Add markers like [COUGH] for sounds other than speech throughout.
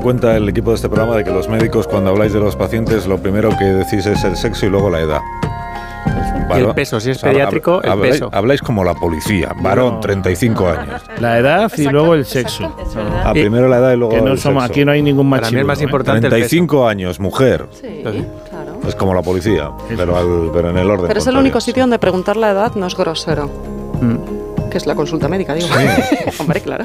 cuenta el equipo de este programa de que los médicos cuando habláis de los pacientes lo primero que decís es el sexo y luego la edad. el peso, si es pediátrico, el habláis, peso. Habláis como la policía, varón, No. 35 años. La edad y luego el sexo. Ah, Y- primero la edad y luego Que no el somos, sexo. aquí no hay ningún Para mí machismo. es más ¿eh? importante el peso. 35 años, mujer. Sí, claro. Es como la policía, pero, al- pero en el orden. Pero es el único sitio donde preguntar la edad no es grosero. Mm. Que es la consulta médica, digo. [LAUGHS] Hombre, claro.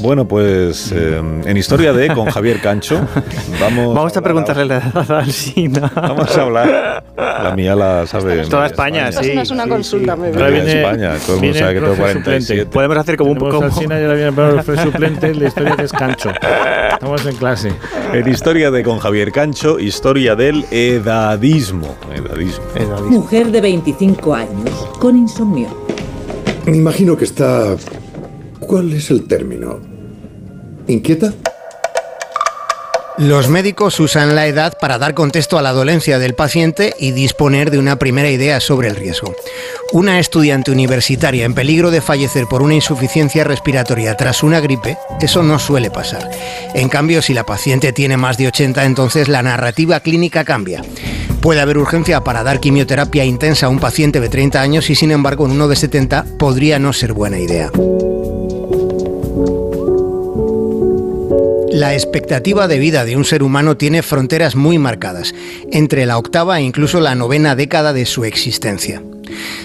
Bueno, pues eh, en Historia de con Javier Cancho [LAUGHS] vamos, Vamos a hablar preguntarle la edad a Alsina. Vamos a hablar. La mía la sabe. Toda España, Eso sí. no es una consulta médica. Ahora Ahora viene España, todo el mundo sabe que tengo profe 47. suplente. Podemos hacer como un poco. al Sina y ahora viene el profe suplente de historia que es Cancho. Estamos en clase. En Historia de con Javier Cancho, historia del edadismo. Edadismo. Mujer de 25 años con insomnio. Me imagino que está... ¿Cuál es el término? ¿Inquieta? Los médicos usan la edad para dar contexto a la dolencia del paciente y disponer de una primera idea sobre el riesgo. Una estudiante universitaria en peligro de fallecer por una insuficiencia respiratoria tras una gripe, eso no suele pasar. En cambio, si la paciente tiene más de 80, entonces la narrativa clínica cambia. Puede haber urgencia para dar quimioterapia intensa a un paciente de 30 años y sin embargo en uno de 70 podría no ser buena idea. La expectativa de vida de un ser humano tiene fronteras muy marcadas, entre la octava e incluso la novena década de su existencia.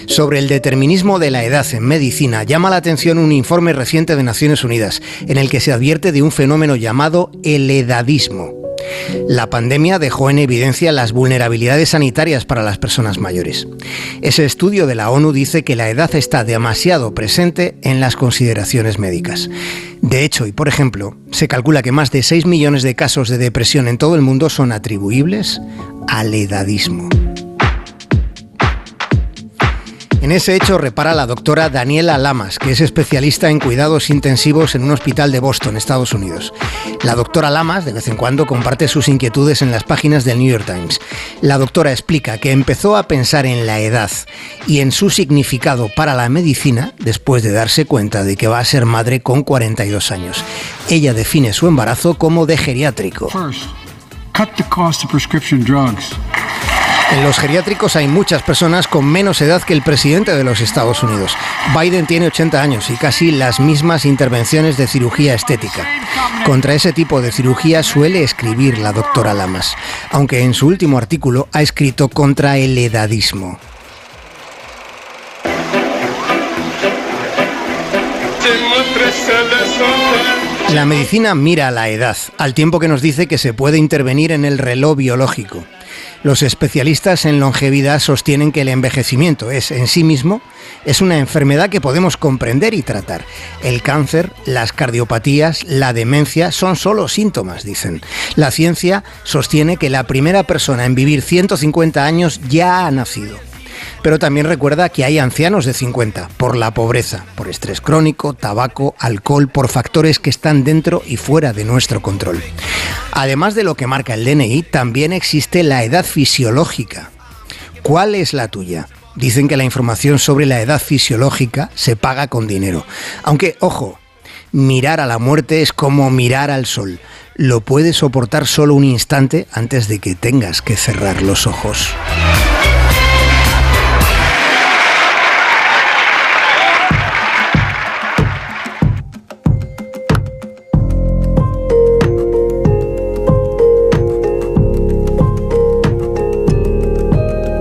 Sobre el determinismo de la edad en medicina llama la atención un informe reciente de Naciones Unidas, en el que se advierte de un fenómeno llamado el edadismo. La pandemia dejó en evidencia las vulnerabilidades sanitarias para las personas mayores. Ese estudio de la ONU dice que la edad está demasiado presente en las consideraciones médicas. De hecho, y por ejemplo, se calcula que más de 6 millones de casos de depresión en todo el mundo son atribuibles al edadismo. En ese hecho repara la doctora Daniela Lamas, que es especialista en cuidados intensivos en un hospital de Boston, Estados Unidos. La doctora Lamas de vez en cuando comparte sus inquietudes en las páginas del New York Times. La doctora explica que empezó a pensar en la edad y en su significado para la medicina después de darse cuenta de que va a ser madre con 42 años. Ella define su embarazo como de geriátrico. First, cut the cost of prescription drugs. En los geriátricos hay muchas personas con menos edad que el presidente de los Estados Unidos. Biden tiene 80 años y casi las mismas intervenciones de cirugía estética. Contra ese tipo de cirugía suele escribir la doctora Lamas, aunque en su último artículo ha escrito contra el edadismo. La medicina mira la edad, al tiempo que nos dice que se puede intervenir en el reloj biológico. Los especialistas en longevidad sostienen que el envejecimiento es en sí mismo es una enfermedad que podemos comprender y tratar. El cáncer, las cardiopatías, la demencia son solo síntomas, dicen. La ciencia sostiene que la primera persona en vivir 150 años ya ha nacido. Pero también recuerda que hay ancianos de 50 por la pobreza, por estrés crónico, tabaco, alcohol, por factores que están dentro y fuera de nuestro control. Además de lo que marca el DNI, también existe la edad fisiológica. ¿Cuál es la tuya? Dicen que la información sobre la edad fisiológica se paga con dinero. Aunque, ojo, mirar a la muerte es como mirar al sol. Lo puedes soportar solo un instante antes de que tengas que cerrar los ojos.